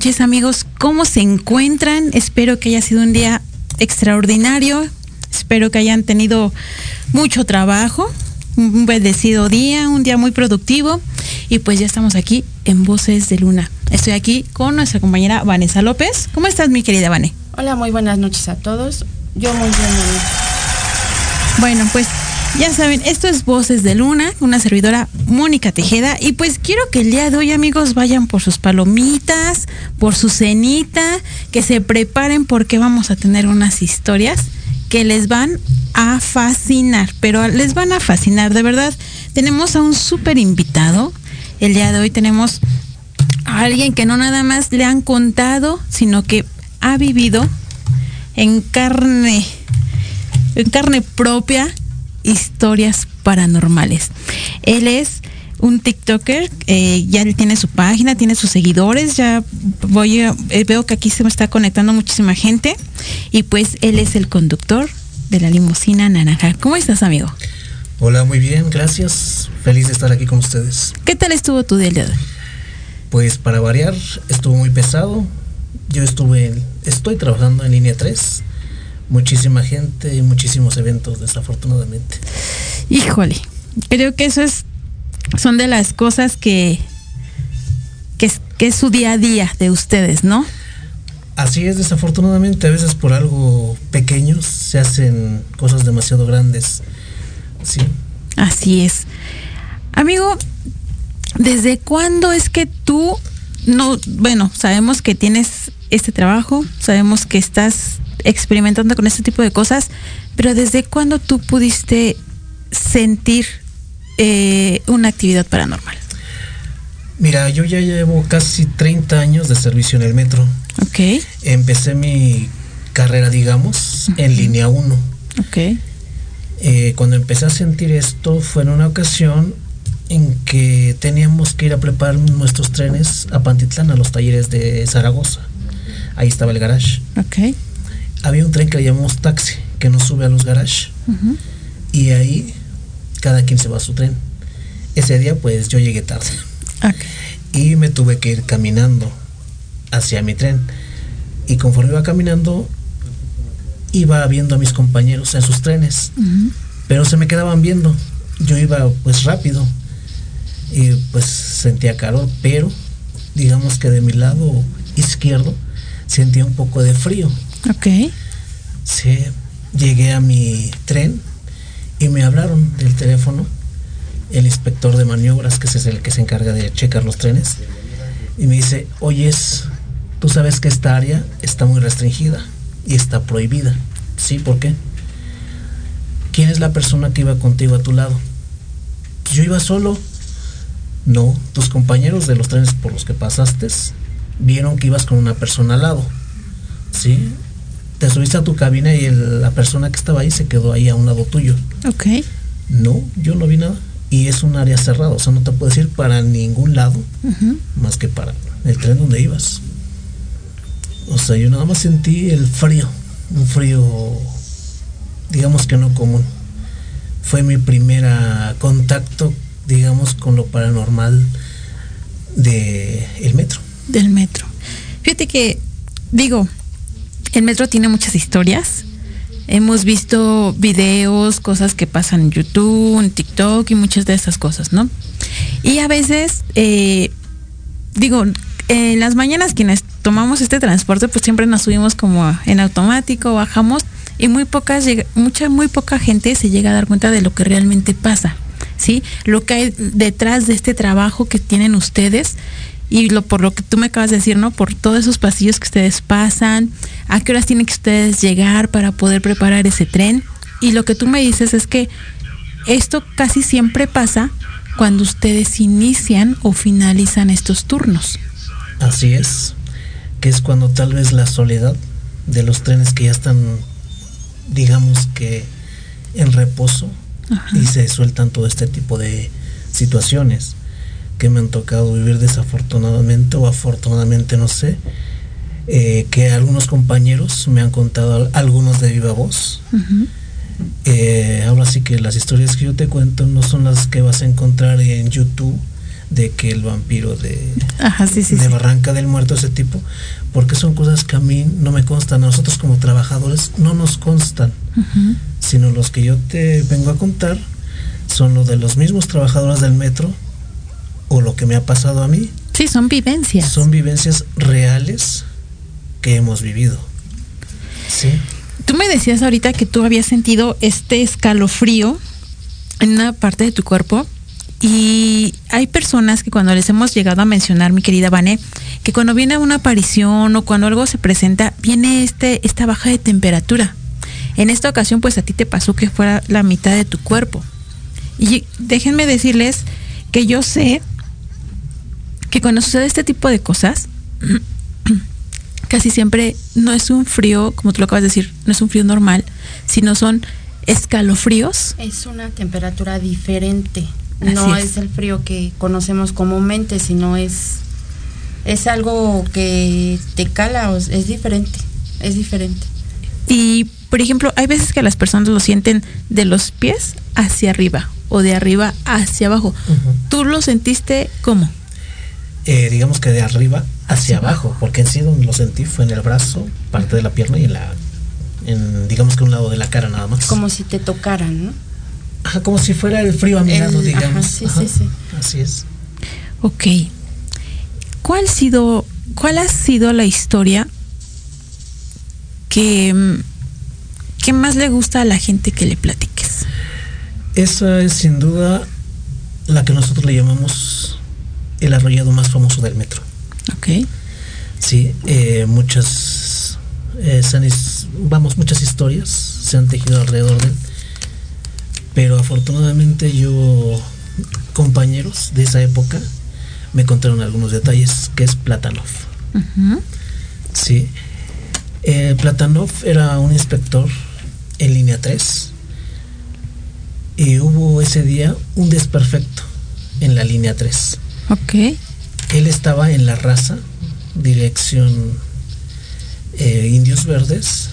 Noches amigos, ¿cómo se encuentran? Espero que haya sido un día extraordinario, espero que hayan tenido mucho trabajo, un bendecido día, un día muy productivo y pues ya estamos aquí en Voces de Luna. Estoy aquí con nuestra compañera Vanessa López. ¿Cómo estás mi querida Vane? Hola, muy buenas noches a todos. Yo muy bien. Bueno, pues ya saben, esto es Voces de Luna, una servidora Mónica Tejeda. Y pues quiero que el día de hoy, amigos, vayan por sus palomitas, por su cenita, que se preparen porque vamos a tener unas historias que les van a fascinar, pero les van a fascinar, de verdad. Tenemos a un súper invitado. El día de hoy tenemos a alguien que no nada más le han contado, sino que ha vivido en carne, en carne propia historias paranormales. Él es un TikToker, eh, ya tiene su página, tiene sus seguidores, ya voy a, eh, veo que aquí se me está conectando muchísima gente y pues él es el conductor de la limusina naranja. ¿Cómo estás, amigo? Hola, muy bien, gracias. Feliz de estar aquí con ustedes. ¿Qué tal estuvo tu día de hoy? Pues para variar, estuvo muy pesado. Yo estuve, estoy trabajando en línea 3. Muchísima gente y muchísimos eventos, desafortunadamente. Híjole, creo que eso es, son de las cosas que, que, es, que es su día a día de ustedes, ¿no? Así es, desafortunadamente, a veces por algo pequeños se hacen cosas demasiado grandes. Sí. Así es. Amigo, ¿desde cuándo es que tú no, bueno, sabemos que tienes este trabajo, sabemos que estás experimentando con este tipo de cosas, pero ¿desde cuándo tú pudiste sentir eh, una actividad paranormal? Mira, yo ya llevo casi 30 años de servicio en el metro. Ok. Empecé mi carrera, digamos, uh -huh. en línea 1. Ok. Eh, cuando empecé a sentir esto fue en una ocasión en que teníamos que ir a preparar nuestros trenes a Pantitlán, a los talleres de Zaragoza. Ahí estaba el garage. Ok. Había un tren que le llamamos taxi, que nos sube a los garages. Uh -huh. Y ahí cada quien se va a su tren. Ese día pues yo llegué tarde. Okay. Y me tuve que ir caminando hacia mi tren. Y conforme iba caminando, iba viendo a mis compañeros en sus trenes. Uh -huh. Pero se me quedaban viendo. Yo iba pues rápido. Y pues sentía calor, pero digamos que de mi lado izquierdo sentía un poco de frío. Ok. Sí, llegué a mi tren y me hablaron del teléfono el inspector de maniobras, que es el que se encarga de checar los trenes, y me dice, oyes, tú sabes que esta área está muy restringida y está prohibida. Sí, ¿por qué? ¿Quién es la persona que iba contigo a tu lado? Yo iba solo. No, tus compañeros de los trenes por los que pasaste vieron que ibas con una persona al lado. ¿Sí? Te subiste a tu cabina y el, la persona que estaba ahí se quedó ahí a un lado tuyo. Ok. No, yo no vi nada. Y es un área cerrada, o sea, no te puedes ir para ningún lado uh -huh. más que para el tren donde ibas. O sea, yo nada más sentí el frío, un frío, digamos que no común. Fue mi primer contacto, digamos, con lo paranormal de el metro. Del metro. Fíjate que, digo, el metro tiene muchas historias. Hemos visto videos, cosas que pasan en YouTube, en TikTok y muchas de esas cosas, ¿no? Y a veces, eh, digo, en las mañanas quienes tomamos este transporte, pues siempre nos subimos como en automático, bajamos y muy pocas mucha muy poca gente se llega a dar cuenta de lo que realmente pasa, ¿sí? Lo que hay detrás de este trabajo que tienen ustedes y lo por lo que tú me acabas de decir, ¿no? Por todos esos pasillos que ustedes pasan, a qué horas tienen que ustedes llegar para poder preparar ese tren. Y lo que tú me dices es que esto casi siempre pasa cuando ustedes inician o finalizan estos turnos. Así es, que es cuando tal vez la soledad de los trenes que ya están, digamos que en reposo y se sueltan todo este tipo de situaciones que me han tocado vivir desafortunadamente o afortunadamente, no sé, eh, que algunos compañeros me han contado, algunos de viva voz. Eh, ahora sí que las historias que yo te cuento no son las que vas a encontrar en YouTube de que el vampiro de, de Barranca del Muerto, ese tipo, porque son cosas que a mí no me constan, a nosotros como trabajadores no nos constan, sino los que yo te vengo a contar son los de los mismos trabajadores del metro o lo que me ha pasado a mí. Sí, son vivencias. Son vivencias reales que hemos vivido. Sí. Tú me decías ahorita que tú habías sentido este escalofrío en una parte de tu cuerpo y hay personas que cuando les hemos llegado a mencionar, mi querida Vane, que cuando viene una aparición o cuando algo se presenta, viene este, esta baja de temperatura. En esta ocasión, pues a ti te pasó que fuera la mitad de tu cuerpo. Y déjenme decirles que yo sé que cuando sucede este tipo de cosas, casi siempre no es un frío, como tú lo acabas de decir, no es un frío normal, sino son escalofríos. Es una temperatura diferente. no es. el frío que conocemos comúnmente, sino es es algo que te cala, es diferente, es diferente. Y por ejemplo, hay veces que las personas lo sienten de los pies hacia arriba o de arriba hacia abajo. ¿Tú lo sentiste cómo? Eh, digamos que de arriba hacia abajo, porque en sí donde lo sentí fue en el brazo, parte de la pierna y en la, en, digamos que un lado de la cara nada más. Como si te tocaran, ¿no? Ajá, como si fuera el frío a mi lado, digamos. sí, sí, sí. Así es. Ok. ¿Cuál, sido, ¿Cuál ha sido la historia que, que más le gusta a la gente que le platiques? Esa es sin duda la que nosotros le llamamos el arrollado más famoso del metro. Ok. Sí, eh, muchas, eh, vamos, muchas historias se han tejido alrededor de él. Pero afortunadamente yo, compañeros de esa época, me contaron algunos detalles, que es Platanov. Sí. Eh, Platanov era un inspector en línea 3 y hubo ese día un desperfecto en la línea 3. Ok. Él estaba en la raza, dirección eh, Indios Verdes,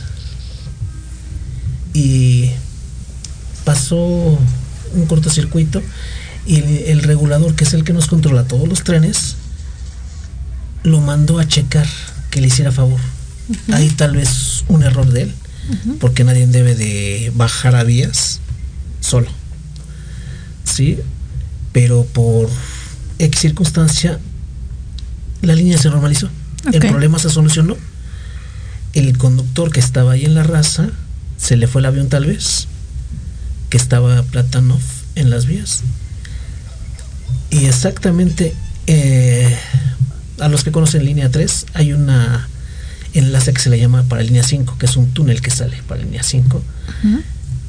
y pasó un cortocircuito y el, regulador, que es el que nos controla todos los trenes, lo mandó a checar que le hiciera favor. Ahí tal vez un error de él, porque nadie debe de bajar a vías solo. ¿Sí? Pero por X circunstancia, la línea se normalizó. El problema se solucionó. El conductor que estaba ahí en la raza, se le fue el avión tal vez, que estaba Platanov en las vías. Y exactamente, eh, a los que conocen línea 3, hay una enlace que se le llama para línea 5, que es un túnel que sale para línea 5.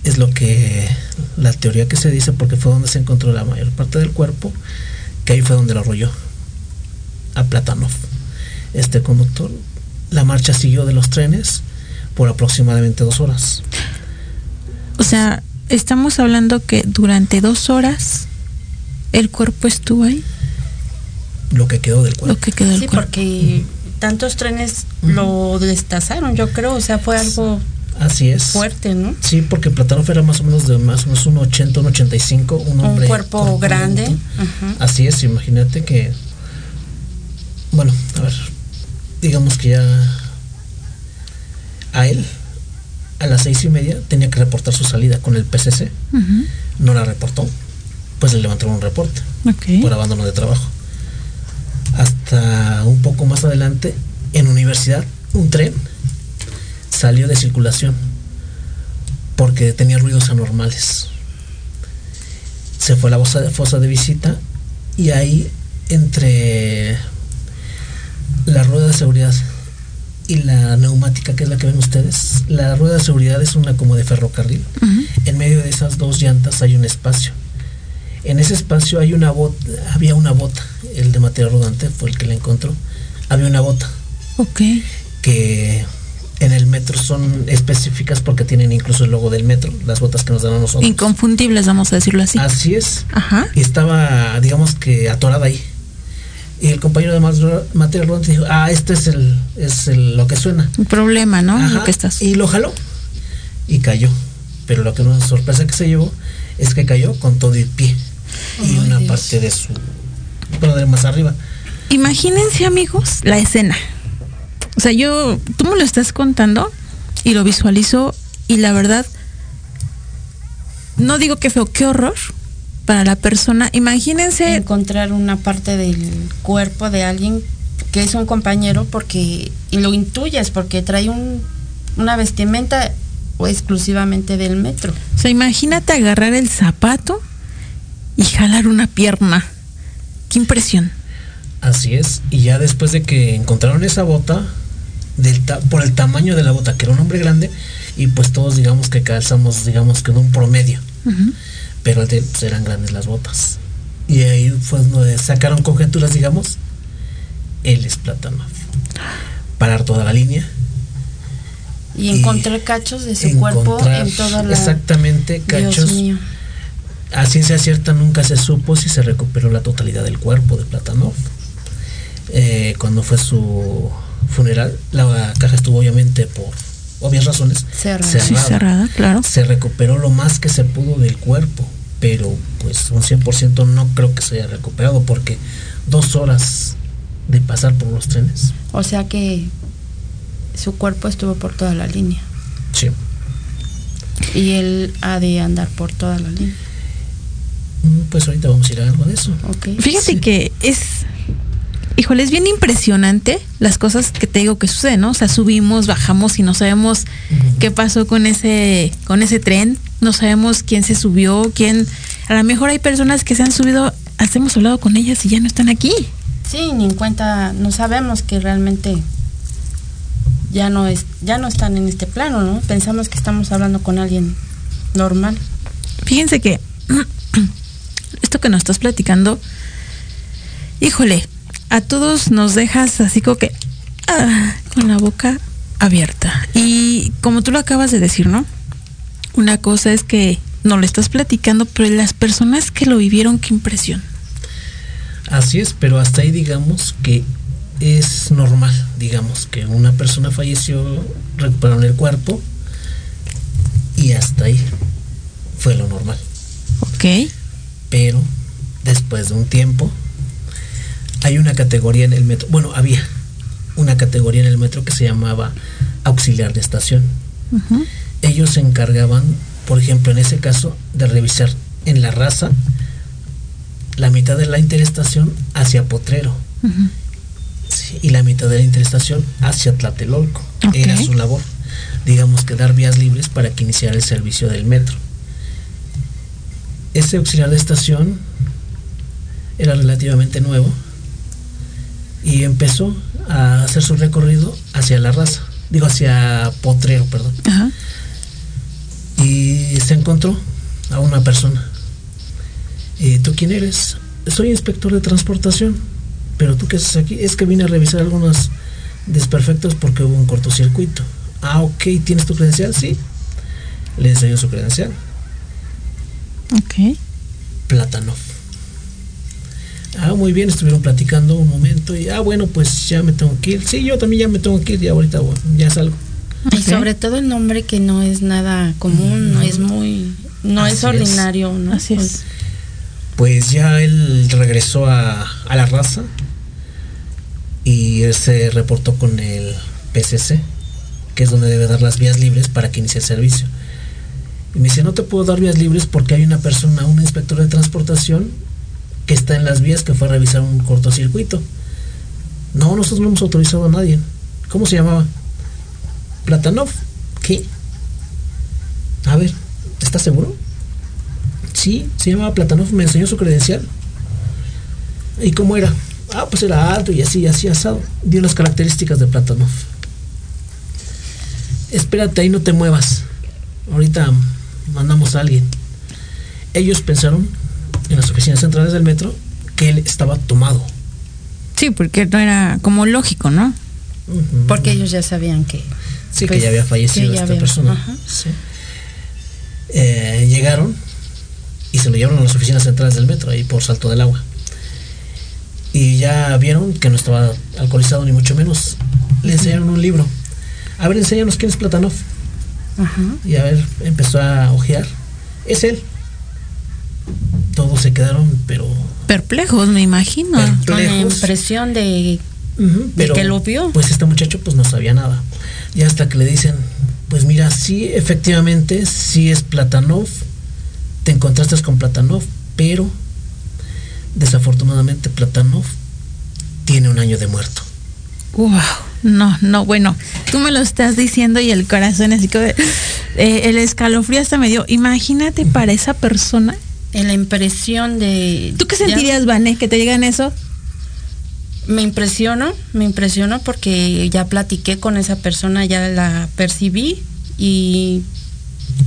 Es lo que, la teoría que se dice, porque fue donde se encontró la mayor parte del cuerpo que ahí fue donde lo arrolló a Platanov. Este conductor, la marcha siguió de los trenes por aproximadamente dos horas. O sea, estamos hablando que durante dos horas el cuerpo estuvo ahí. Lo que quedó del cuerpo. Lo que quedó del sí, porque tantos trenes lo destazaron, yo creo, o sea, fue algo Así es. Fuerte, ¿no? Sí, porque Platanov era más o menos de más o menos un 80, un 85, un hombre. Un cuerpo grande. Así es, imagínate que. Bueno, a ver. Digamos que ya. A él, a las seis y media, tenía que reportar su salida con el PCC. No la reportó. Pues le levantaron un reporte por abandono de trabajo. Hasta un poco más adelante En universidad, un tren salió de circulación porque tenía ruidos anormales. Se fue a la fosa de, visita y ahí entre la rueda de seguridad y la neumática, que es la que ven ustedes, la rueda de seguridad es una como de ferrocarril. En medio de esas dos llantas hay un espacio. En ese espacio hay una bota, había una bota, el de material rodante fue el que la encontró. Había una bota. Ok. Que en el metro son específicas porque tienen incluso el logo del metro, las botas que nos dan a nosotros. Inconfundibles, vamos a decirlo así. Así es. Ajá. Y estaba, digamos que atorada ahí. Y el compañero de material rodante dijo, ah, este es el, es el, lo que suena. Un problema, ¿no? Ajá, Lo que estás. Y lo jaló. Y cayó. Pero lo que nos sorpresa que se llevó es que cayó con todo el pie. y Ay, una Dios. parte de su. Bueno, de más arriba. Imagínense, amigos, la escena. O sea, yo, tú me lo estás contando y lo visualizo y la verdad, no digo que feo, qué horror para la persona. Imagínense, encontrar una parte del cuerpo de alguien que es un compañero porque y lo intuyes porque trae un, una vestimenta o exclusivamente del metro. o sea, imagínate agarrar el zapato y jalar una pierna. Qué impresión. Así es. Y ya después de que encontraron esa bota, del ta- por el tamaño de la bota, que era un hombre grande, y pues todos digamos que calzamos, digamos que en un promedio. Pero de pues, eran grandes las botas. Y ahí fue donde sacaron conjeturas, digamos. Él es Platanov. Parar toda la línea. Y Y encontrar cachos de su cuerpo en toda la Exactamente, Dios cachos. mío. A ciencia cierta nunca se supo si se recuperó la totalidad del cuerpo de Platanov. Eh, cuando fue su funeral, la caja estuvo obviamente por obvias razones Cerrada. Sí, cerrada, claro. Se recuperó lo más que se pudo del cuerpo, pero pues un 100% no creo que se haya recuperado porque dos horas de pasar por los trenes. O sea que su cuerpo estuvo por toda la línea Sí. y él ha de andar por toda la línea. Mm, Pues ahorita vamos a ir a algo de eso. ¿ok? Fíjate Sí. que es, híjole, es bien impresionante las cosas que te digo que suceden, ¿no? O sea, subimos, bajamos y no sabemos qué pasó con ese, con ese tren, no sabemos quién se subió, quién, a lo mejor hay personas que se han subido, hemos hablado con ellas y ya no están aquí. Sí, ni en cuenta, no sabemos que realmente ya no es, ya no están en este plano, ¿no? Pensamos que estamos hablando con alguien normal. Fíjense que esto que nos estás platicando, híjole, a todos nos dejas así como que ah, con la boca abierta. Y como tú lo acabas de decir, ¿no? Una cosa es que no lo estás platicando, pero las personas que lo vivieron, qué impresión. Así es, pero hasta ahí digamos que es normal, digamos que una persona falleció, recuperaron el cuerpo y hasta ahí fue lo normal. Ok. Pero después de un tiempo hay una categoría en el metro, bueno, había una categoría en el metro que se llamaba auxiliar de estación. Ellos se encargaban, por ejemplo, en ese caso, de revisar en la raza la mitad de la interestación hacia Potrero. Sí, y la mitad de la interestación hacia Tlatelolco. Era su labor. Digamos que dar vías libres para que iniciara el servicio del metro. Ese auxiliar de estación era relativamente nuevo y empezó a hacer su recorrido hacia la raza, digo hacia Potrero, perdón. Ajá. Y se encontró a una persona. ¿Y tú quién eres? Soy inspector de transportación. ¿Pero tú qué haces aquí? Es que vine a revisar algunos desperfectos porque hubo un cortocircuito. Ah, ok, ¿tienes tu credencial? Sí. Le enseñó su credencial. Ok. Platanov. Ah, muy bien, estuvieron platicando un momento y, ah, bueno, pues ya me tengo que ir. Sí, yo también ya me tengo que ir y ahorita bueno, ya salgo. Y sobre todo el nombre que no es nada común, no es muy, no Así es es. ordinario, ¿no? Así es. Pues ya él regresó a, a la raza y él se reportó con el PCC, que es donde debe dar las vías libres para que inicie el servicio. Y me dice, no te puedo dar vías libres porque hay una persona, un inspector de transportación, que está en las vías que fue a revisar un cortocircuito. No, nosotros no hemos autorizado a nadie. ¿Cómo se llamaba? Platanov. ¿Qué? A ver, ¿estás seguro? Sí, se llamaba Platanov, me enseñó su credencial. ¿Y cómo era? Ah, pues era alto y así, así asado. Dio las características de Platanov. Espérate ahí, no te muevas. Ahorita mandamos a alguien. Ellos pensaron en las oficinas centrales del metro que él estaba tomado. Sí, porque no era como lógico, ¿no? Porque ellos ya sabían que... Sí, que pues, ya había fallecido esta persona. Eh, llegaron y se lo llevaron a las oficinas centrales del metro, ahí por Salto del Agua. Y ya vieron que no estaba alcoholizado ni mucho menos. Le enseñaron un libro. A ver, enséñanos quién es Platanov. Y a ver, empezó a ojear. Es él. Todos se quedaron, pero... Perplejos, me imagino. Con la impresión de, que lo vio. Pues este muchacho pues no sabía nada. Y hasta que le dicen, pues mira, sí, efectivamente, sí es Platanov. Te encontraste con Platanov, pero desafortunadamente Platanov tiene un año de muerto. Wow, no, no, bueno, tú me lo estás diciendo y el corazón así que eh, el escalofrío hasta me dio. Imagínate para esa persona. En la impresión de. ¿Tú qué sentirías, Vané, que te digan eso? Me impresionó, me impresionó porque ya platiqué con esa persona, ya la percibí y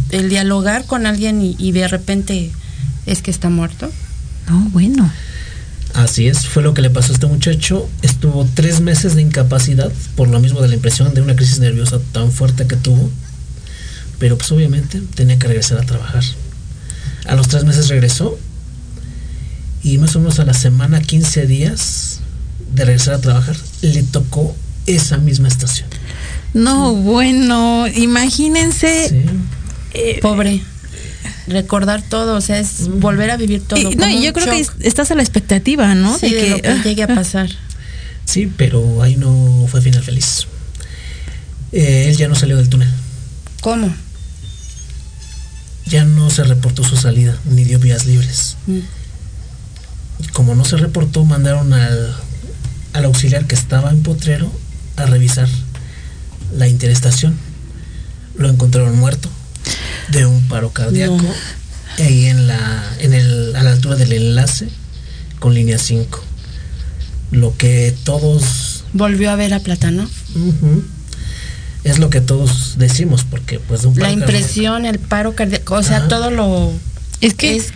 el dialogar con alguien y, y de repente es que está muerto. No, bueno. Así es, fue lo que le pasó a este muchacho. Estuvo tres meses de incapacidad por lo mismo de la impresión de una crisis nerviosa tan fuerte que tuvo. Pero pues obviamente tenía que regresar a trabajar. A los tres meses regresó y más o menos a la semana, 15 días de regresar a trabajar, le tocó esa misma estación. No, bueno, imagínense. Eh, Pobre recordar todo, o sea, es volver a vivir todo. Y, no, y yo creo que estás a la expectativa, ¿no? de, que, lo que ah, llegue a pasar. Sí, pero ahí no fue final feliz. Eh, él ya no salió del túnel. ¿Cómo? Ya no se reportó su salida, ni dio vías libres. Mm. Como no se reportó, mandaron al, al auxiliar que estaba en Potrero a revisar la interestación. Lo encontraron muerto de un paro cardíaco ahí en la, en el, a la altura del enlace con línea 5. Lo que todos... Volvió a ver a Platano. Es lo que todos decimos, porque pues... la impresión, el paro cardíaco, o sea, todo lo... Es que es,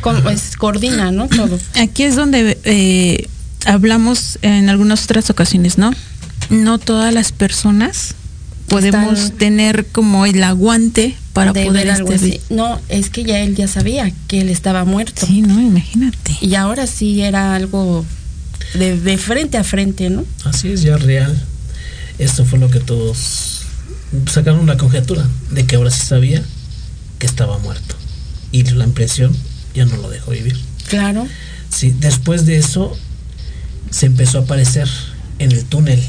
coordina, ¿no? Todo. Aquí es donde eh, hablamos en algunas otras ocasiones, ¿no? No todas las personas podemos tener como el aguante para poder algo este No, es que ya él ya sabía que él estaba muerto. Sí, no, imagínate. Y ahora sí era algo de, frente a frente, ¿no? Así es, ya real. Esto fue lo que todos sacaron una conjetura de que ahora sí sabía que estaba muerto. Y la impresión ya no lo dejó vivir. Claro. Sí, después de eso se empezó a aparecer en el túnel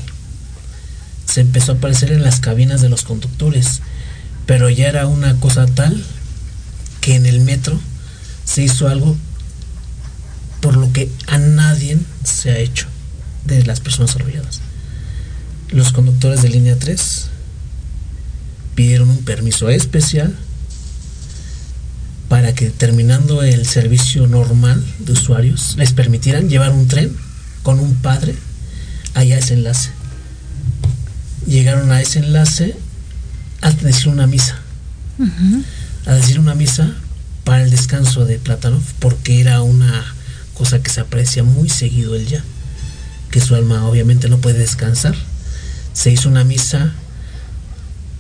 se empezó a aparecer en las cabinas de los conductores, pero ya era una cosa tal que en el metro se hizo algo por lo que a nadie se ha hecho de las personas arrolladas. Los conductores de línea 3 pidieron un permiso especial para que terminando el servicio normal de usuarios les permitieran llevar un tren con un padre allá ese enlace llegaron a ese enlace a decir una misa. A decir una misa para el descanso de Platanov, porque era una cosa que se aprecia muy seguido él ya, que su alma obviamente no puede descansar. Se hizo una misa,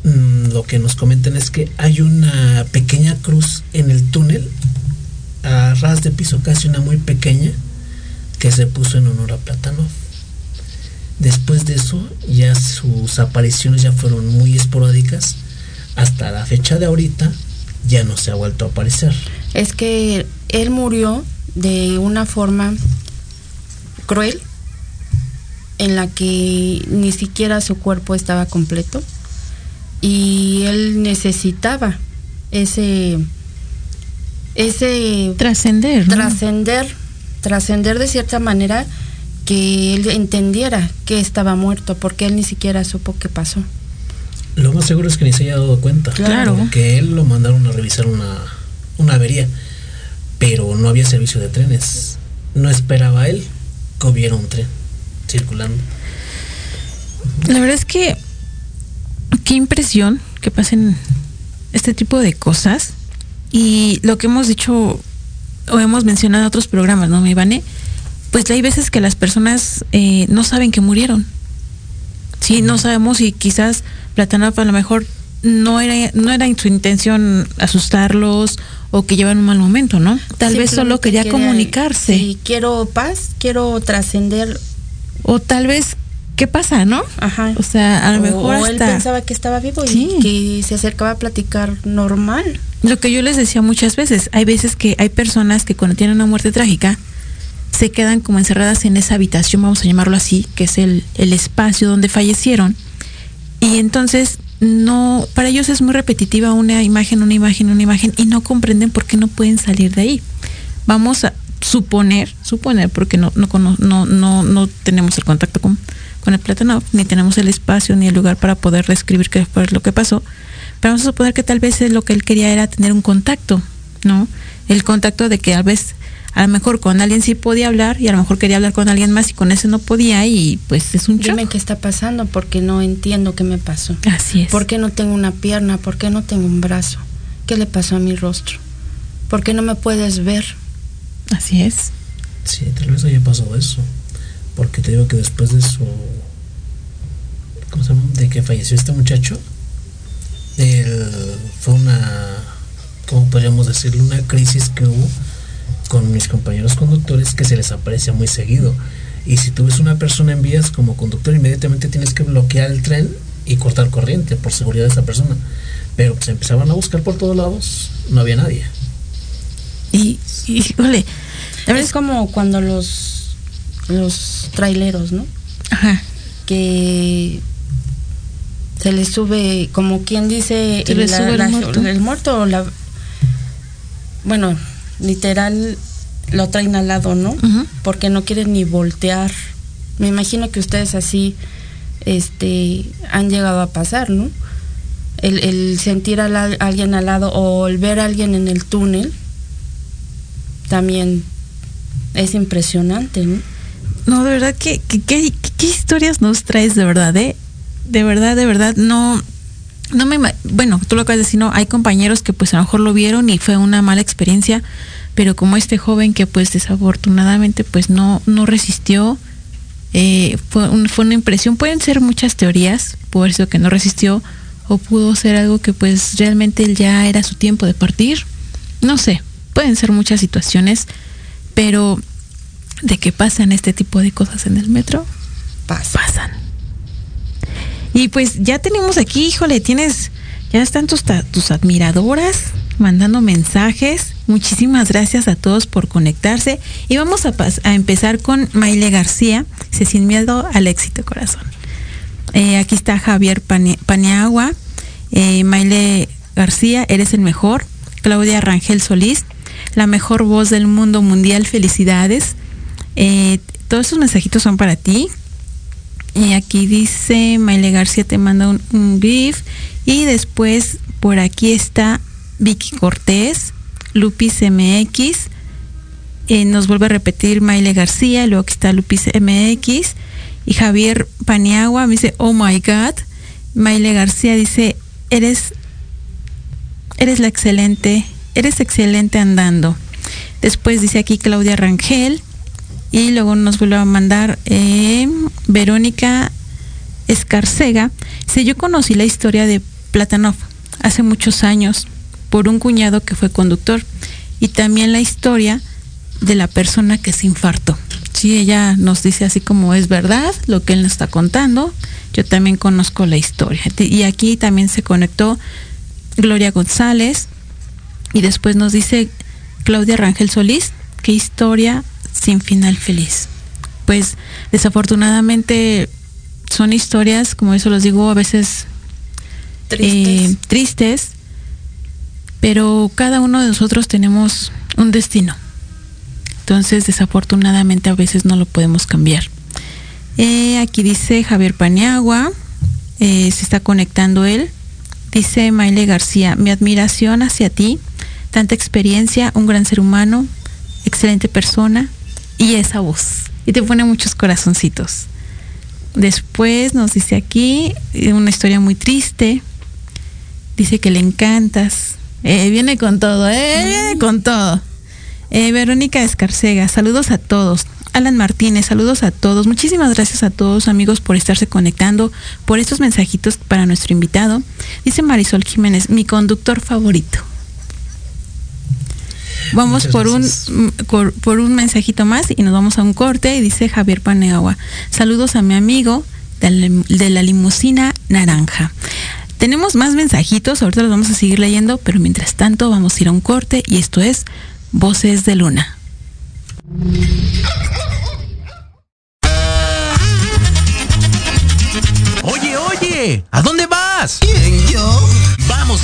mm, lo que nos comentan es que hay una pequeña cruz en el túnel, a ras de piso, casi una muy pequeña, que se puso en honor a Platanov. Después de eso, ya sus apariciones ya fueron muy esporádicas. Hasta la fecha de ahorita, ya no se ha vuelto a aparecer. Es que él murió de una forma cruel, en la que ni siquiera su cuerpo estaba completo y él necesitaba ese ese trascender trascender trascender de cierta manera que él entendiera que estaba muerto, porque él ni siquiera supo qué pasó. Lo más seguro es que ni se haya dado cuenta. Claro. Porque él lo mandaron a revisar una, una avería, pero no había servicio de trenes. No esperaba él que hubiera un tren circulando. La verdad es que qué impresión que pasen este tipo de cosas y lo que hemos dicho o hemos mencionado en otros programas, ¿no, mi Ivane? Pues hay veces que las personas eh, no saben que murieron. Sí, no sabemos si quizás Platanov a lo mejor no era, no era en su intención asustarlos o que llevan un mal momento, ¿no? Tal vez solo quería comunicarse. Sí, quiero paz, quiero trascender. O tal vez, ¿qué pasa, no? Ajá. O sea, a lo mejor o él hasta... pensaba que estaba vivo y Sí. que se acercaba a platicar normal. Lo que yo les decía muchas veces, hay veces que hay personas que cuando tienen una muerte trágica se quedan como encerradas en esa habitación, vamos a llamarlo así, que es el, el espacio donde fallecieron. Y entonces no, para ellos es muy repetitiva una imagen, una imagen, una imagen, y no comprenden por qué no pueden salir de ahí. Vamos a suponer, suponer, porque no, no, no, no, no tenemos el contacto con, con el Platonov, ni tenemos el espacio ni el lugar para poder describir qué fue lo que pasó. Pero vamos a suponer que tal vez lo que él quería era tener un contacto, ¿no? El contacto de que a veces, a lo mejor con alguien sí podía hablar y a lo mejor quería hablar con alguien más y con ese no podía y pues es un shock. Dime qué está pasando porque no entiendo qué me pasó. Así es. ¿Por qué no tengo una pierna? ¿Por qué no tengo un brazo? ¿Qué le pasó a mi rostro? ¿Por qué no me puedes ver? Así es. Sí, tal vez haya pasado eso. Porque te digo que después de su. ¿Cómo se llama? De que falleció este muchacho, él- fue una. ¿Cómo podríamos decirlo? Una crisis que hubo con mis compañeros conductores que se les aprecia muy seguido. Y si tú ves una persona en vías como conductor, inmediatamente tienes que bloquear el tren y cortar corriente por seguridad de esa persona. Pero pues empezaban a buscar por todos lados, no había nadie. Y, híjole, Es como cuando los, los traileros, ¿no? Ajá. que se les sube, como quien dice, Se les sube el muerto. el muerto o la, bueno, literal lo traen al lado, ¿no? Porque no quieren ni voltear. Me imagino que ustedes así, este, han llegado a pasar, ¿no? El, el sentir a, la- a alguien al lado o el ver a alguien en el túnel también es impresionante, ¿no? No, de verdad, que- que- que- qué historias nos traes de verdad, eh? De verdad, de verdad, no, no me, bueno, tú lo acabas de decir, no, hay compañeros que pues a lo mejor lo vieron y fue una mala experiencia, pero como este joven que pues desafortunadamente pues no, no resistió, eh, fue, un- fue una impresión, pueden ser muchas teorías, haber sido que no resistió, o pudo ser algo que pues realmente ya era su tiempo de partir, no sé, pueden ser muchas situaciones, pero de que pasan este tipo de cosas en el metro, Pasa. pasan. Y pues ya tenemos aquí, híjole, tienes, ya están tus, tus admiradoras mandando mensajes. Muchísimas gracias a todos por conectarse. Y vamos a, empezar con Maile García, se sin miedo al éxito, corazón. Eh, aquí está Javier Pane- Paniagua, eh, Maile García, eres el mejor. Claudia Rangel Solís, la mejor voz del mundo mundial, felicidades. Eh, todos esos mensajitos son para ti. Y aquí dice Maile García te manda un, un GIF. Y después por aquí está Vicky Cortés, Lupis MX. Eh, nos vuelve a repetir Maile García, luego aquí está Lupis MX. Y Javier Paniagua me dice, oh my God. Maile García dice, eres, eres la excelente, eres excelente andando. Después dice aquí Claudia Rangel. Y luego nos vuelve a mandar eh, Verónica Escarcega. Sí, yo conocí la historia de Platanov hace muchos años por un cuñado que fue conductor y también la historia de la persona que se infartó. Sí, ella nos dice así como es verdad lo que él nos está contando. Yo también conozco la historia. Y aquí también se conectó Gloria González y después nos dice Claudia Rangel Solís, qué historia sin final feliz. Pues desafortunadamente son historias, como eso los digo, a veces Tristes. eh, tristes, pero cada uno de nosotros tenemos un destino. Entonces, desafortunadamente a veces no lo podemos cambiar. Eh, aquí dice Javier Paniagua, eh, se está conectando él. Dice Maile García, mi admiración hacia ti, tanta experiencia, un gran ser humano, excelente persona y esa voz. Y te pone muchos corazoncitos. Después nos dice aquí eh, una historia muy triste. Dice que le encantas. Eh, viene con todo, eh, viene con todo. Eh, Verónica Escarcega, saludos a todos. Alan Martínez, saludos a todos. Muchísimas gracias a todos amigos por estarse conectando, por estos mensajitos para nuestro invitado. Dice Marisol Jiménez, mi conductor favorito. Vamos por un, por, por un mensajito más y nos vamos a un corte y dice Javier Paneagua. Saludos a mi amigo de la, de la limusina naranja. Tenemos más mensajitos, ahorita los vamos a seguir leyendo, pero mientras tanto vamos a ir a un corte y esto es Voces de Luna. Oye, oye, ¿a dónde.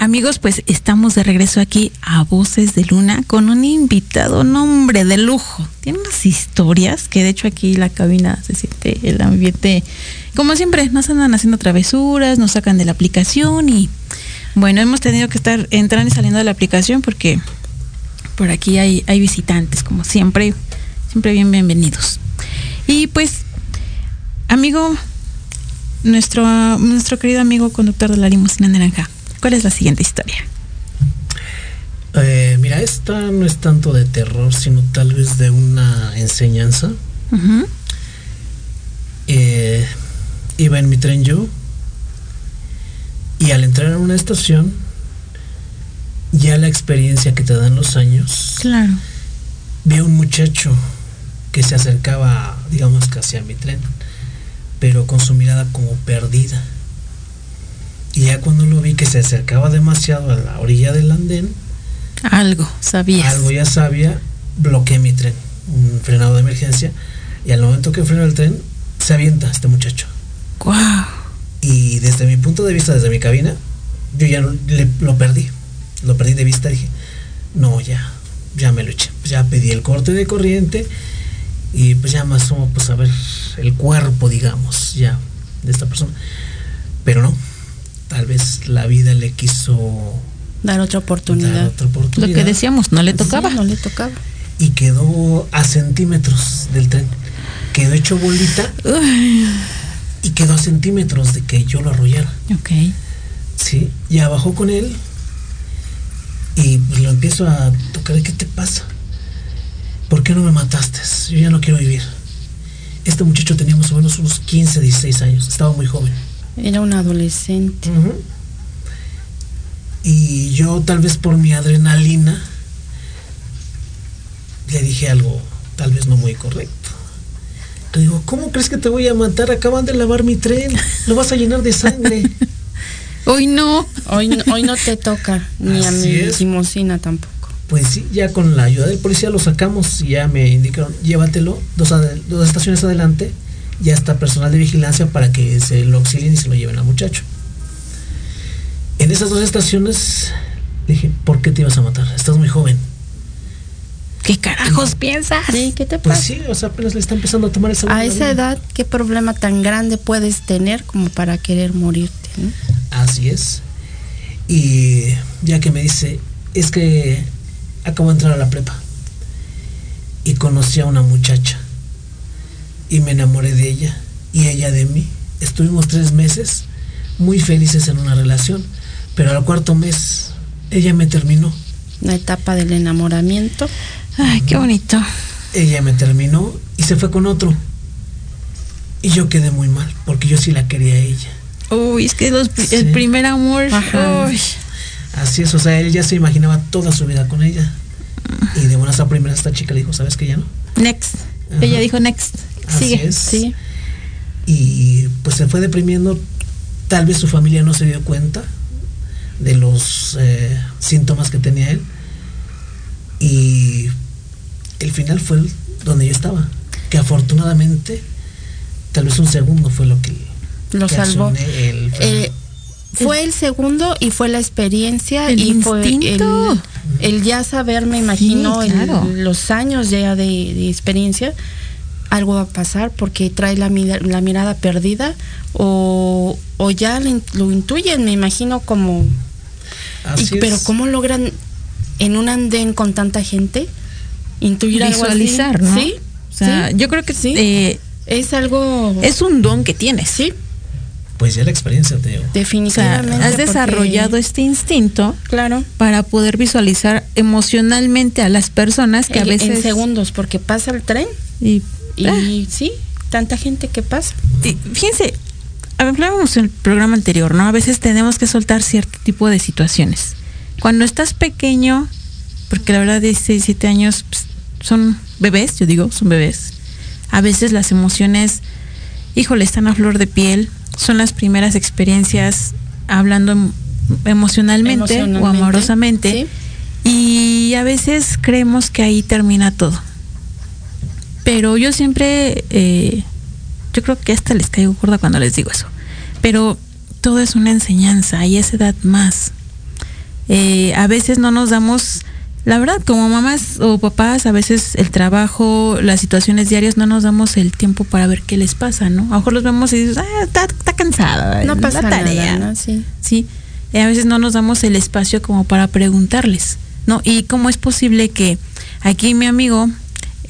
Amigos, pues estamos de regreso aquí a Voces de Luna con un invitado, nombre de lujo. Tiene unas historias que de hecho aquí la cabina se siente el ambiente, como siempre, nos andan haciendo travesuras, nos sacan de la aplicación y bueno, hemos tenido que estar entrando y saliendo de la aplicación porque por aquí hay, hay visitantes, como siempre, siempre bien bienvenidos. Y pues, amigo, nuestro, nuestro querido amigo conductor de la limusina naranja, ¿cuál es la siguiente historia? Eh, mira, esta no es tanto de terror, sino tal vez de una enseñanza. Eh, iba en mi tren yo y al entrar en una estación, ya la experiencia que te dan los años, Claro. vi a un muchacho que se acercaba, digamos, casi a mi tren, pero con su mirada como perdida. Y ya cuando lo vi que se acercaba demasiado a la orilla del andén, Algo, sabías. algo ya sabía, bloqueé mi tren, un frenado de emergencia, y al momento que freno el tren, se avienta este muchacho. Guau. Y desde mi punto de vista, desde mi cabina, yo ya lo, le- lo perdí. Lo perdí de vista. Dije, no, ya, ya me lo eché. Pues ya pedí el corte de corriente y pues ya más o pues a ver el cuerpo, digamos, ya, de esta persona. Pero no, tal vez la vida le quiso Dar otra dar oportunidad. otra oportunidad. Lo que decíamos, no le tocaba. Sí, no le tocaba. Y quedó a centímetros del tren. Quedó hecho bolita Uy, y quedó a centímetros de que yo lo arrollara. ok. Sí, ya bajó con él y pues lo empiezo a tocar. ¿Qué te pasa? ¿Por qué no me mataste? Yo ya no quiero vivir. Este muchacho tenía más o menos unos 15, 16 años. Estaba muy joven. Era un adolescente. Y yo tal vez por mi adrenalina le dije algo tal vez no muy correcto. Le digo, ¿cómo crees que te voy a matar? Acaban de lavar mi tren. Lo vas a llenar de sangre. Hoy no. Hoy, no- hoy no te toca, ni a mi limosina tampoco. Pues sí, ya con la ayuda del policía lo sacamos y ya me indicaron, llévatelo dos, dos estaciones adelante, ya está personal de vigilancia para que se lo auxilien y se lo lleven al muchacho. En esas dos estaciones dije, ¿por qué te ibas a matar? Estás muy joven. ¿Qué carajos piensas? Sí, ¿qué te Pues pasa? sí, o sea, apenas le está empezando a tomar esa A esa edad, ¿qué problema tan grande puedes tener como para querer morirte? no? Así es. Y ya que me dice, es que acabo de entrar a la prepa y conocí a una muchacha y me enamoré de ella y ella de mí. Estuvimos tres meses muy felices en una relación, pero al cuarto mes ella me terminó. La etapa del enamoramiento. Ay, qué bonito. Ella me terminó y se fue con otro. Y yo quedé muy mal, porque yo sí la quería a ella. Uy, es que los el primer amor. Ajá. uy. Así es, o sea, él ya se imaginaba toda su vida con ella. Y de buenas a primeras esta chica le dijo, ¿sabes que ya no? Next. Ajá. Ella dijo next. Así es. Sí. Y pues se fue deprimiendo. Tal vez su familia no se dio cuenta de los eh, síntomas que tenía él. Y el final fue el- donde yo estaba. Que afortunadamente, tal vez un segundo fue lo que, Lo que salvó. accioné el. Eh, fue el segundo y fue la experiencia El y fue instinto. el, el ya saber, me imagino, claro. los años ya de, de experiencia, algo va a pasar porque trae la, la mirada perdida o, o ya lo, in- lo intuyen, me imagino como... y- pero. ¿cómo logran en un andén con tanta gente intuir algo así? Visualizar, ¿no? Sí, O sea, sí, yo creo que sí. eh, es algo... es un don que tienes. sí, Pues ya la experiencia te digo. O sea, definitivamente. has porque- desarrollado este instinto Claro. para poder visualizar emocionalmente a las personas que a veces en segundos, porque pasa el tren y, y ah, sí, tanta gente que pasa. y fíjense, hablábamos en el programa anterior, ¿no? A veces tenemos que soltar cierto tipo de situaciones. Cuando estás pequeño, porque la verdad 16, 17 años pues, son bebés, yo digo, son bebés. A veces las emociones, híjole, están a flor de piel, son las primeras experiencias hablando em- emocionalmente, o amorosamente. Y a veces creemos que ahí termina todo. Pero yo siempre, eh, yo creo que hasta les caigo gorda cuando les digo eso. Pero todo es una enseñanza y esa edad más. eh, a veces no nos damos, la verdad, como mamás o papás, a veces el trabajo, las situaciones diarias, no nos damos el tiempo para ver qué les pasa, ¿no? A lo mejor los vemos y dices, ah, está, está cansada. No la pasa tarea. nada, ¿no? Sí. Sí, y a veces no nos damos el espacio como para preguntarles, ¿no? Y cómo es posible que aquí mi amigo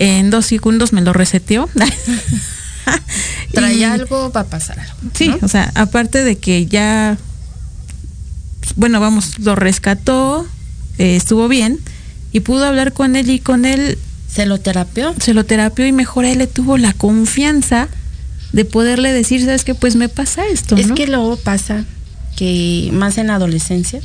en dos segundos me lo reseteó. Trae Y- algo, va a pasar algo. Sí, ¿no? o sea, aparte de que ya, bueno, vamos, lo rescató, eh, estuvo bien y pudo hablar con él y con él Se lo terapió. se lo terapió y mejor él le tuvo la confianza de poderle decir, sabes que pues me pasa esto, Es ¿no? que luego pasa que más en la adolescencia,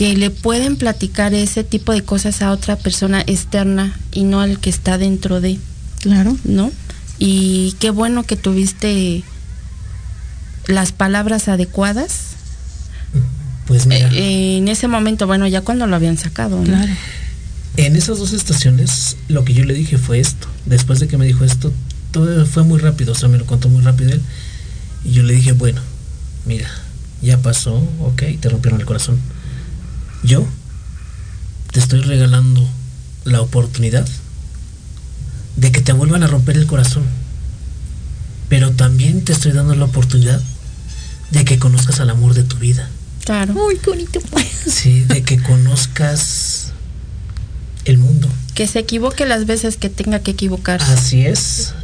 que le pueden platicar ese tipo de cosas a otra persona externa y no al que está dentro de, claro. ¿no? Y qué bueno que tuviste las palabras adecuadas Pues mira, eh, en ese momento, bueno, ya cuando lo habían sacado, ¿no? Claro. en esas dos estaciones lo que yo le dije fue esto. Después de que me dijo esto, todo fue muy rápido, o sea, me lo contó muy rápido él. Y yo le dije, bueno, mira, ya pasó, ok, te rompieron el corazón. Yo te estoy regalando la oportunidad de que te vuelvan a romper el corazón. Pero también te estoy dando la oportunidad de que conozcas al amor de tu vida. Claro. Uy, qué bonito. Sí, de que conozcas el mundo. Que se equivoque las veces que tenga que equivocarse. Así es.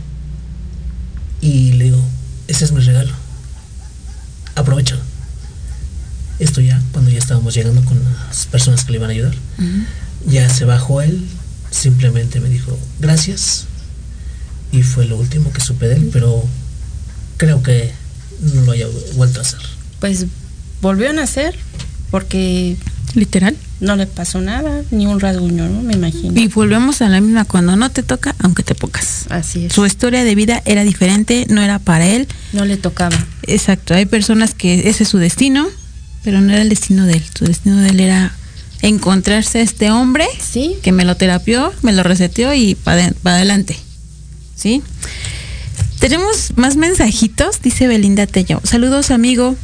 Y le digo, ese es mi regalo. Aprovechalo. Esto ya, cuando ya estábamos llegando con las personas que le iban a ayudar, ya se bajó él, simplemente me dijo, gracias. Y fue lo último que supe de él, pero creo que no lo haya vuelto a hacer. Pues volvió a nacer porque Literal. no le pasó nada, ni un rasguño, ¿no? Me imagino. Y volvemos a la misma cuando no te toca, aunque te pocas. Así es. Su historia de vida era diferente, no era para él. No le tocaba. Exacto, hay personas que ese es su destino, pero no era el destino de él. Su destino de él era encontrarse a este hombre Sí. que me lo terapió, me lo reseteó y para adelante. ¿Sí? Tenemos más mensajitos, dice Belinda Tello. Saludos, amigo.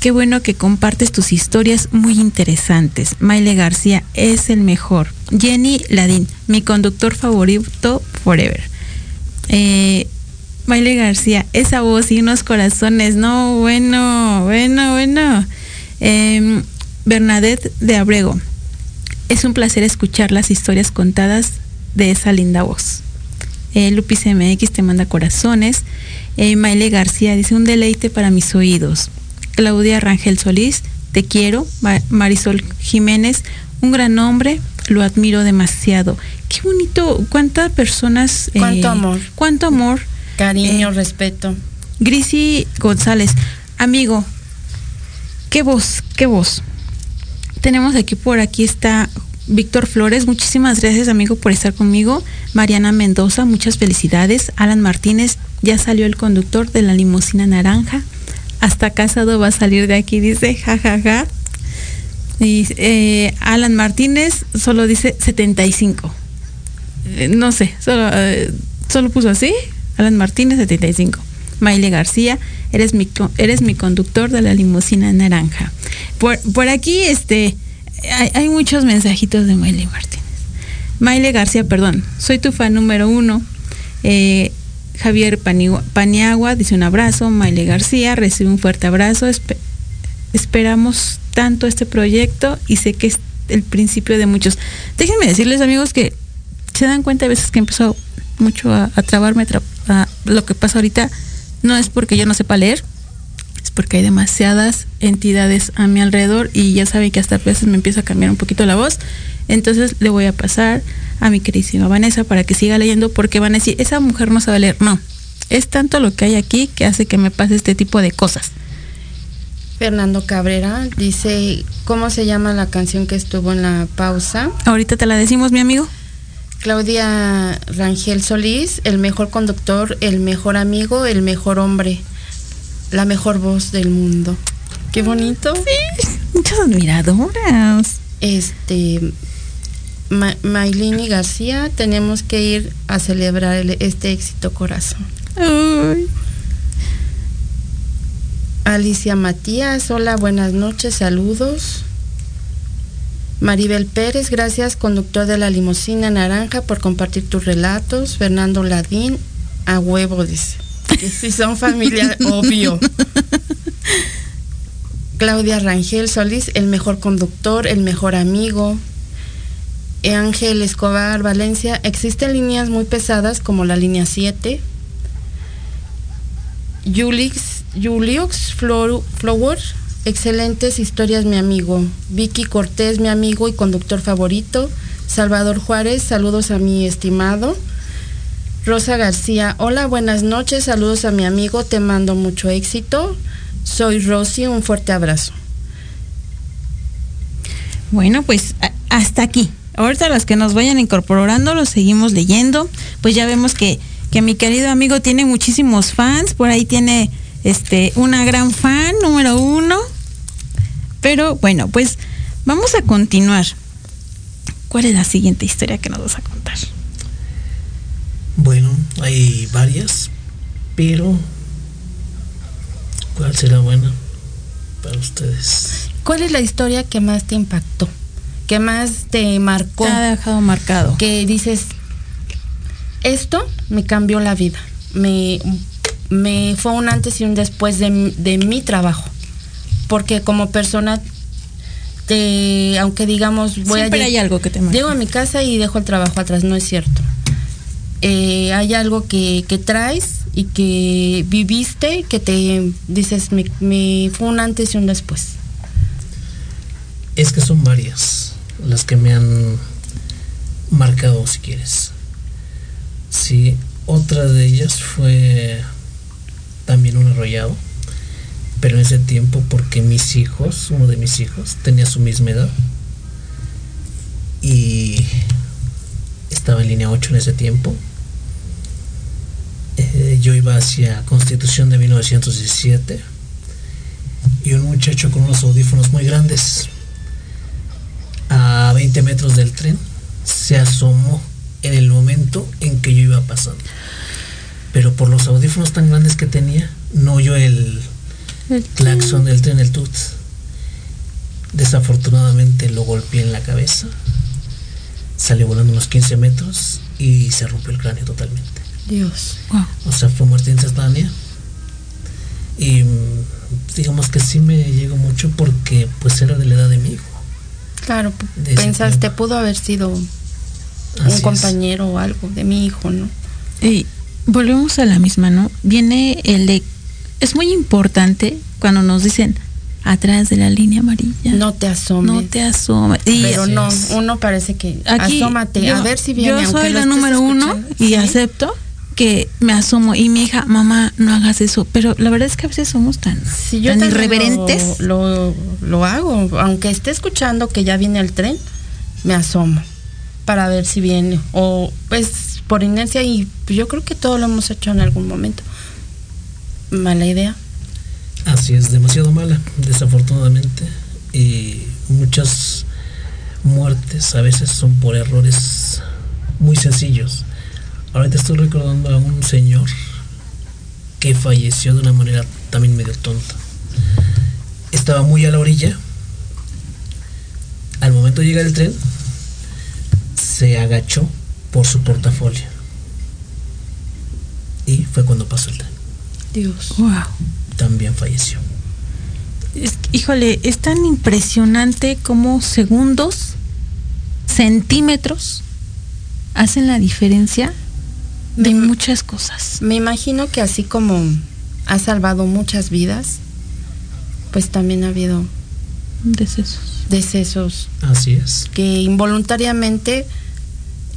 Qué bueno que compartes tus historias muy interesantes. Maile García es el mejor. Jenny Ladín, mi conductor favorito forever. Eh, Maile García, esa voz y unos corazones. No, bueno, bueno, bueno. Em, Bernadette de Abrego. Es un placer escuchar las historias contadas de esa linda voz. Eh, Lupis MX te manda corazones. Eh, Maile García dice un deleite para mis oídos. Claudia Rangel Solís, te quiero. Ma- Marisol Jiménez, un gran hombre, lo admiro demasiado. Qué bonito, cuántas personas. eh, Cuánto amor. Cuánto amor. Cariño, Eh, respeto. Grisi González, amigo, qué voz, qué voz. Tenemos aquí por aquí está Víctor Flores, muchísimas gracias amigo por estar conmigo. Mariana Mendoza, muchas felicidades. Alan Martínez, ya salió el conductor de la limusina naranja. Hasta casado va a salir de aquí, dice, jajaja. Y eh, Alan Martínez solo dice 75. Eh, no sé, solo, eh, solo puso así, Alan Martínez 75. Maile García, eres mi, eres mi conductor de la limusina naranja. Por, por aquí, este, hay, hay muchos mensajitos de Maile Martínez. Maile García, perdón, soy tu fan número uno. Eh, Javier Paniagua, dice un abrazo. Maile García recibe un fuerte abrazo. Espe- esperamos tanto este proyecto y sé que es el principio de muchos. Déjenme decirles, amigos, que se dan cuenta a veces que empezó mucho a, trabarme a tra- a- lo que pasa ahorita. No es porque yo no sepa leer, es porque hay demasiadas entidades a mi alrededor y ya saben que hasta a veces me empieza a cambiar un poquito la voz. Entonces le voy a pasar a mi queridísima Vanessa para que siga leyendo porque van a decir, esa mujer no sabe leer. No, es tanto lo que hay aquí que hace que me pase este tipo de cosas. Fernando Cabrera dice, ¿cómo se llama la canción que estuvo en la pausa? Ahorita te la decimos, mi amigo. Claudia Rangel Solís, el mejor conductor, el mejor amigo, el mejor hombre, la mejor voz del mundo. Qué bonito. Muchas admiradoras. Este, Ma Maylini García, tenemos que ir a celebrar el- este éxito corazón. Ay. Alicia Matías, hola, buenas noches, saludos. Maribel Pérez, gracias, conductor de la limusina naranja, por compartir tus relatos. Fernando Ladín, a huevo, dice. Que si son familia, obvio. Claudia Rangel Solís, el mejor conductor, el mejor amigo. Ángel Escobar Valencia, existen líneas muy pesadas como la línea 7. Julix, Juliux Flor, Flower, excelentes historias mi amigo. Vicky Cortés, mi amigo y conductor favorito. Salvador Juárez, saludos a mi estimado. Rosa García, hola, buenas noches, saludos a mi amigo, te mando mucho éxito. Soy Rosy, un fuerte abrazo. Bueno, pues hasta aquí. Ahorita los que nos vayan incorporando los seguimos leyendo. Pues ya vemos que, que mi querido amigo tiene muchísimos fans. Por ahí tiene este una gran fan, número uno. Pero bueno, pues vamos a continuar. ¿Cuál es la siguiente historia que nos vas a contar? Bueno, hay varias, pero ¿cuál será buena para ustedes? ¿Cuál es la historia que más te impactó? ¿Que más te marcó? Te ha dejado marcado. Que dices, esto me cambió la vida. Me, me fue un antes y un después de, de mi trabajo. Porque como persona, te, aunque digamos, voy Siempre a hay algo que te marca. Llego a mi casa y dejo el trabajo atrás, no es cierto. Eh, hay algo que, que traes y que viviste que te dices, me, me fue un antes y un después. Es que son varias las que me han marcado, si quieres. Sí, otra de ellas fue también un arrollado, pero en ese tiempo porque mis hijos, uno de mis hijos, tenía su misma edad y estaba en línea 8 en ese tiempo. Eh, yo iba hacia Constitución de 1917 y un muchacho con unos audífonos muy grandes a 20 metros del tren se asomó en el momento en que yo iba pasando. Pero por los audífonos tan grandes que tenía, no oyó el claxon del tren, el tut. Desafortunadamente lo golpeé en la cabeza. Salió volando unos 15 metros y se rompió el cráneo totalmente. Dios. Wow. O sea, fue muerte instantánea. Y mm, digamos que sí me llegó mucho porque pues era de la edad de mi hijo. Claro, De pensaste, pudo haber sido un Así es. compañero o algo de mi hijo, ¿no? Y volvemos a la misma, ¿no? Viene el de... Es muy importante cuando nos dicen atrás de la línea amarilla. No te asomes. No te asomes. Y Pero no, uno parece que aquí asómate, yo- a ver si viene. Yo soy la número uno y Sí. acepto que me asomo. Y mi hija, mamá, no hagas eso. Pero la verdad es que a veces somos tan, Si yo tan irreverentes. Lo, lo, lo hago, aunque esté escuchando que ya viene el tren, me asomo para ver si viene. O pues por inercia y yo creo que todo lo hemos hecho en algún momento. Mala idea. Así es, demasiado mala, desafortunadamente. Y muchas muertes a veces son por errores muy sencillos. Ahorita estoy recordando a un señor que falleció de una manera también medio tonta. Estaba muy a la orilla. Al momento de llegar el tren, se agachó por su portafolio. Y fue cuando pasó el tren. Dios. Wow. También falleció. Es- híjole, es tan impresionante como segundos, centímetros, hacen la diferencia de Me- muchas cosas. Me imagino que así como ha salvado muchas vidas, pues también ha habido Decesos. decesos Así es. que involuntariamente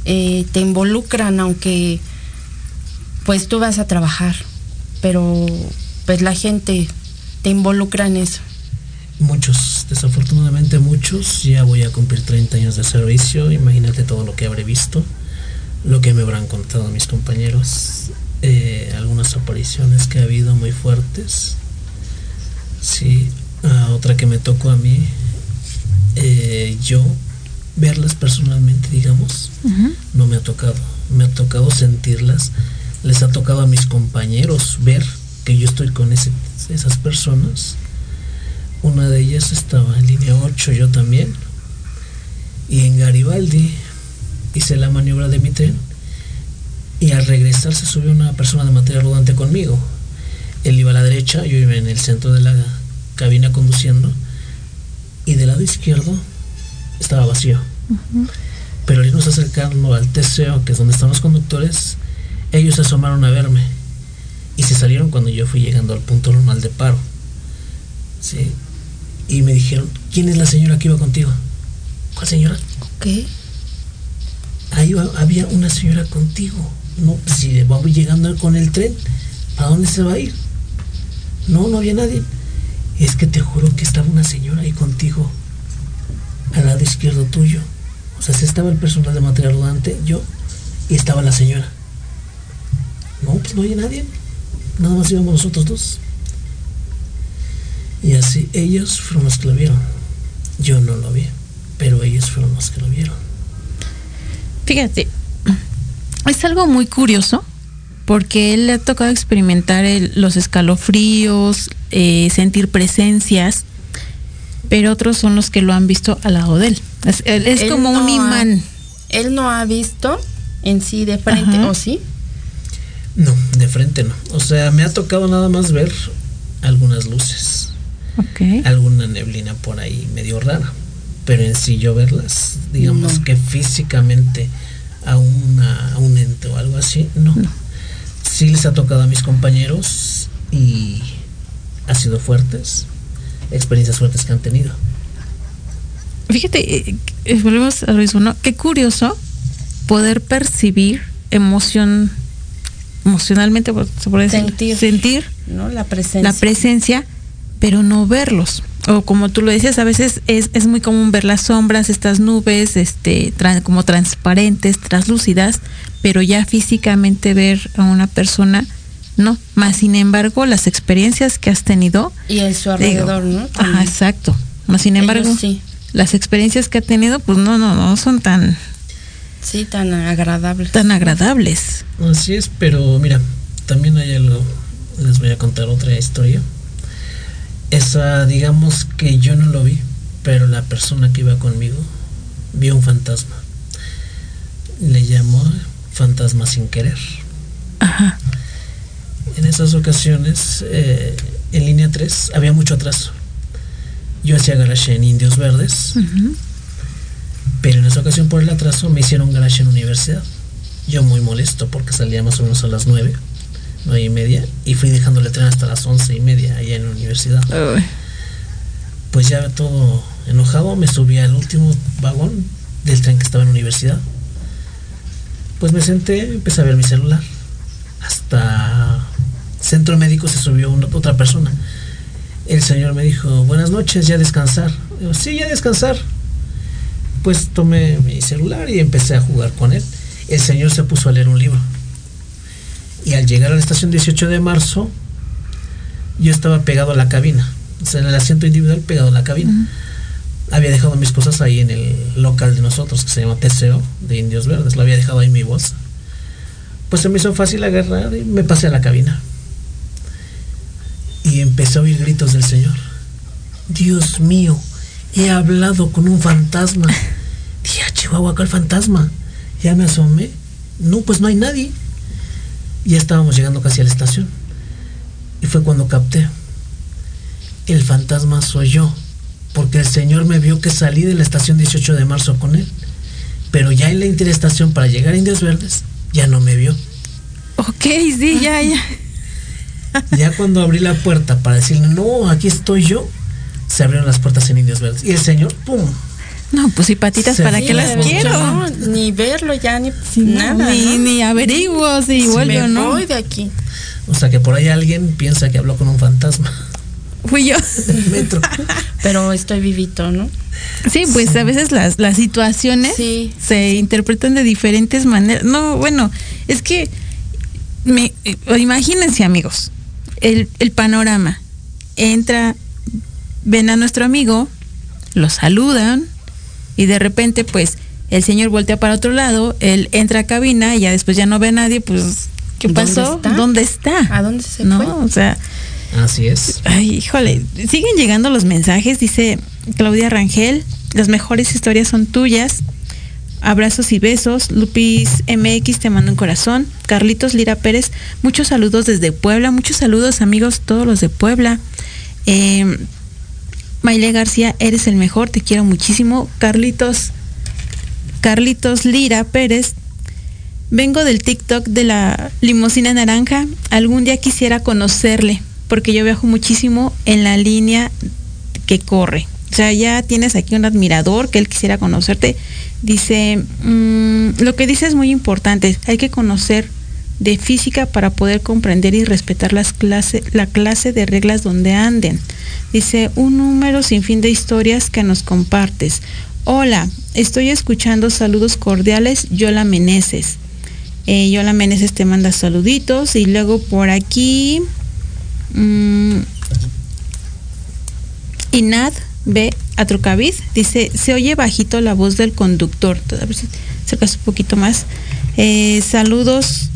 eh, te involucran, aunque pues tú vas a trabajar, pero pues la gente te involucra en eso. Muchos, desafortunadamente muchos. Ya voy a cumplir 30 años de servicio. Imagínate todo lo que habré visto, lo que me habrán contado mis compañeros, eh, algunas apariciones que ha habido muy fuertes. Sí, ah, otra que me tocó a mí, eh, yo verlas personalmente, digamos, no me ha tocado. Me ha tocado sentirlas. Les ha tocado a mis compañeros ver que yo estoy con ese, esas personas. Una de ellas estaba en línea 8, yo también. Y en Garibaldi hice la maniobra de mi tren y al regresar se subió una persona de material rodante conmigo. Él iba a la derecha, yo iba en el centro de la cabina conduciendo y del lado izquierdo estaba vacío. Pero al irnos acercando al TCO, que es donde están los conductores, ellos se asomaron a verme y se salieron cuando yo fui llegando al punto normal de paro. ¿Sí? Y me dijeron, ¿quién es la señora que iba contigo? ¿Cuál señora? Ok. Ahí va- había una señora contigo. No, pues si vamos llegando con el tren, ¿para dónde se va a ir? No, no había nadie. Es que te juro que estaba una señora ahí contigo, al lado izquierdo tuyo. O sea, si estaba el personal de material rodante, yo, y estaba la señora. No, pues no había nadie. Nada más íbamos nosotros dos. Y así ellos fueron los que lo vieron. Yo no lo vi, pero ellos fueron los que lo vieron. Fíjate, es algo muy curioso porque él le ha tocado experimentar el- los escalofríos, eh, sentir presencias, pero otros son los que lo han visto al lado de él. Es, él es Él como un ha- imán. Él no ha visto en sí de frente, Ajá. ¿o sí? No, de frente no. O sea, me ha tocado nada más ver algunas luces, alguna neblina por ahí medio rara. Pero en sí yo verlas, digamos No. que físicamente a, una, a un ente o algo así, no. Sí les ha tocado a mis compañeros y ha sido fuertes, experiencias fuertes que han tenido. Fíjate, eh, eh, volvemos a lo mismo, ¿no? Qué curioso poder percibir emoción, emocionalmente, se puede decir, Sentir. sentir ¿No? La presencia. la presencia, pero no verlos. O como tú lo decías, a veces es, es muy común ver las sombras, estas nubes, este, como transparentes, translúcidas, pero ya físicamente ver a una persona, no. Más sin embargo, las experiencias que has tenido, y en su digo, alrededor, ¿no? Ajá, exacto. Más sin Ellos embargo, sí. las experiencias que ha tenido, pues no, no, no son tan, Sí, tan agradable. tan agradables. Así es, pero mira, también hay algo, les voy a contar otra historia. Esa, digamos que yo no lo vi, pero la persona que iba conmigo vio un fantasma. Le llamó fantasma sin querer. Ajá. En esas ocasiones, eh, en línea 3, había mucho atraso. Yo hacía garage en Indios Verdes. Pero en esa ocasión por el atraso me hicieron garage en universidad. Yo muy molesto porque salía más o menos a las 9, 9 y media, y fui dejando el tren hasta las 11 y media allá en la universidad. Uy. Pues ya todo enojado, me subí al último vagón del tren que estaba en la universidad. Pues me senté, empecé a ver mi celular. Hasta centro médico se subió una- otra persona. El señor me dijo, buenas noches, ya descansar. Sí, ya descansar. Pues tomé mi celular y empecé a jugar con él. El señor se puso a leer un libro. Y al llegar a la estación 18 de marzo, yo estaba pegado a la cabina. O sea, en el asiento individual pegado a la cabina. Había dejado mis cosas ahí en el local de nosotros, que se llama TCO, de Indios Verdes. Lo había dejado ahí mi bolsa. Pues se me hizo fácil agarrar y me pasé a la cabina. Y empecé a oír gritos del Señor. Dios mío, he hablado con un fantasma. Dije, "Ah, Chihuahua, ¿cuál fantasma? Ya me asomé. No, pues no hay nadie. Ya estábamos llegando casi a la estación. Y fue cuando capté. El fantasma soy yo. Porque el Señor me vio que salí de la estación 18 de marzo con él. Pero ya en la interestación para llegar a Indios Verdes, ya no me vio. Ok, sí, ya, ya. Ya cuando abrí la puerta para decirle, no, aquí estoy yo, se abrieron las puertas en Indios Verdes. Y el Señor, ¡pum! No, pues y patitas, ¿para qué las quiero? No, ni verlo ya, ni Sí, nada. ni, ¿no? ni averiguo si Si vuelve o no. voy de aquí. O sea que por ahí alguien piensa que habló con un fantasma Fui yo. metro. Pero estoy vivito, ¿no? Sí, pues a veces las, las situaciones Sí. se interpretan de diferentes maneras. No, bueno, es que me, eh, imagínense amigos, el, el panorama. Entra, ven a nuestro amigo, lo saludan y de repente pues el señor voltea para otro lado, él entra a cabina y ya después ya no ve a nadie, pues ¿qué ¿Dónde pasó? está? ¿Dónde está? ¿A dónde se no, fue? o sea, Así es. Ay, híjole, siguen llegando los mensajes, dice Claudia Rangel. las mejores historias son tuyas. Abrazos y besos. Lupis MX te mando un corazón. Carlitos Lira Pérez, muchos saludos desde Puebla. Muchos saludos, amigos, todos los de Puebla. Eh, Maile García, eres el mejor, te quiero muchísimo. Carlitos, Carlitos Lira Pérez, vengo del TikTok de la limusina naranja. Algún día quisiera conocerle, porque yo viajo muchísimo en la línea que corre. O sea, ya tienes aquí un admirador que él quisiera conocerte. Dice, mmm, lo que dice es muy importante. Hay que conocer de física para poder comprender y respetar las clase, la clase de reglas donde anden. Dice, un número sin fin de historias que nos compartes. Hola, estoy escuchando saludos cordiales, Yola Meneses. Eh, Yola Meneses te manda saluditos y luego por aquí... Mmm, Inad B. Atrucavid dice, se oye bajito la voz del conductor. Acercas un poquito más. Eh, saludos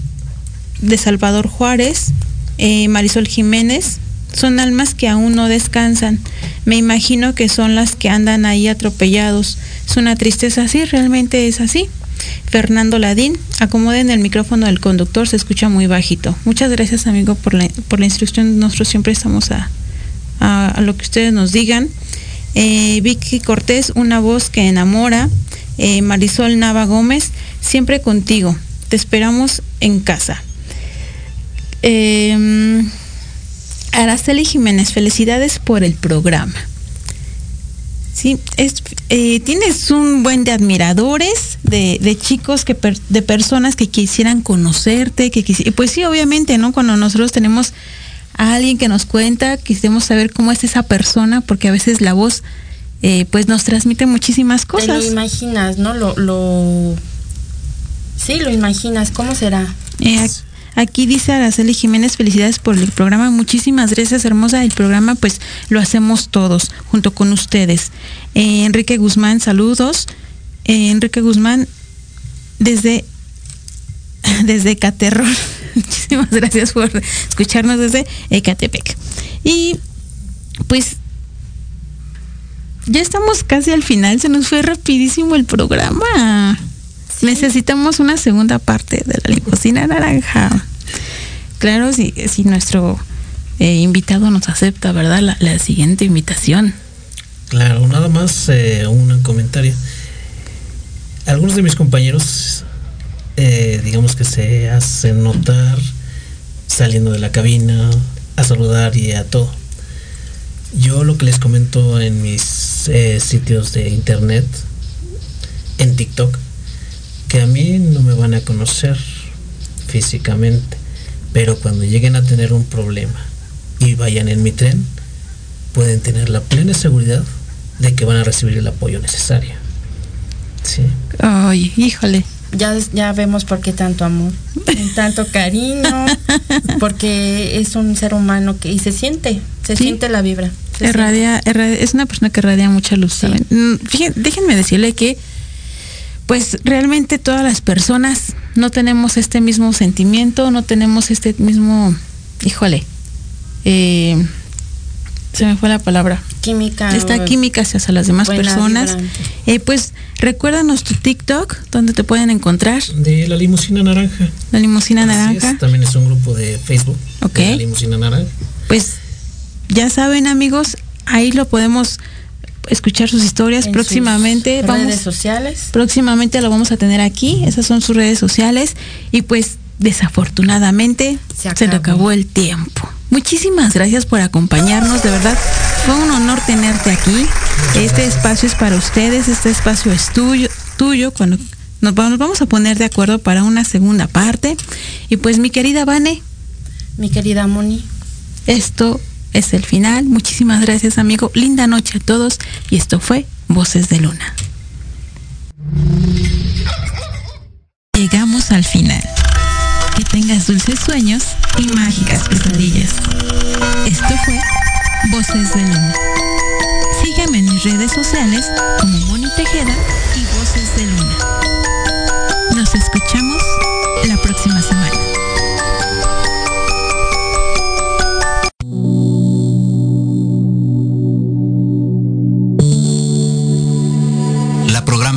de Salvador Juárez, eh, Marisol Jiménez. Son almas que aún no descansan. Me imagino que son las que andan ahí atropellados. Es una tristeza así, realmente es así. Fernando Ladín, acomoden el micrófono del conductor, se escucha muy bajito. Muchas gracias amigo por la, por la instrucción. Nosotros siempre estamos a, a, lo que ustedes nos digan. Eh, Vicky Cortés, una voz que enamora. Eh, Marisol Nava Gómez, siempre contigo. Te esperamos en casa. Eh, Araceli Jiménez, felicidades por el programa. Sí, es, eh, tienes un buen de admiradores, de, de chicos, que per, de personas que quisieran conocerte, que quisi pues sí, obviamente, ¿no? Cuando nosotros tenemos a alguien que nos cuenta, quisiéramos saber cómo es esa persona, porque a veces la voz eh, pues nos transmite muchísimas cosas. Te lo imaginas, ¿no? Lo, lo... Sí, lo imaginas, ¿cómo será? Eh, aquí dice Araceli Jiménez, felicidades por el programa, muchísimas gracias, hermosa, el programa pues lo hacemos todos, junto con ustedes. Eh, Enrique Guzmán, saludos. Enrique Guzmán, desde, desde Caterror. Muchísimas gracias por escucharnos desde Ecatepec. Y pues ya estamos casi al final, se nos fue rapidísimo el programa. Necesitamos una segunda parte de la limusina naranja. Claro, si, si nuestro eh, invitado nos acepta, ¿verdad? La, siguiente invitación. Claro, nada más eh, un comentario. Algunos de mis compañeros eh, digamos que se hace notar saliendo de la cabina a saludar y a todo. Yo lo que les comento en mis sitios de internet, en TikTok, que a mí no me van a conocer físicamente, pero cuando lleguen a tener un problema y vayan en mi tren, pueden tener la plena seguridad de que van a recibir el apoyo necesario. Sí. Ay, híjole ya, ya vemos por qué tanto amor, tanto cariño, porque es un ser humano que y se siente, se sí. siente la vibra. Irradia, irradia, es una persona que irradia mucha luz. Sí. Fíjense, déjenme decirle que, pues realmente todas las personas no tenemos este mismo sentimiento, no tenemos este mismo, híjole, eh, se me fue la palabra. Química. Esta química hacia las demás personas. Eh, pues recuérdanos tu TikTok, donde te pueden encontrar. De la limusina naranja. La limusina Así naranja. Es. También es un grupo de Facebook. Ok. De la limusina naranja. Pues ya saben amigos, ahí lo podemos escuchar sus historias en próximamente. Sus vamos, redes sociales. Próximamente lo vamos a tener aquí. Esas son sus redes sociales. Y pues desafortunadamente se, se le acabó el tiempo. Muchísimas gracias por acompañarnos, de verdad. Fue un honor tenerte aquí. Este espacio es para ustedes, este espacio es tuyo, tuyo cuando nos vamos a poner de acuerdo para una segunda parte. Y pues mi querida Vane. Mi querida Moni. Esto es el final. Muchísimas gracias, amigo. Linda noche a todos. Y esto fue Voces de Luna. Llegamos al final. Que tengas dulces sueños y mágicas pesadillas. Esto fue Voces de Luna. Sígueme en mis redes sociales como Moni Tejeda y Voces de Luna. Nos escuchamos la próxima semana.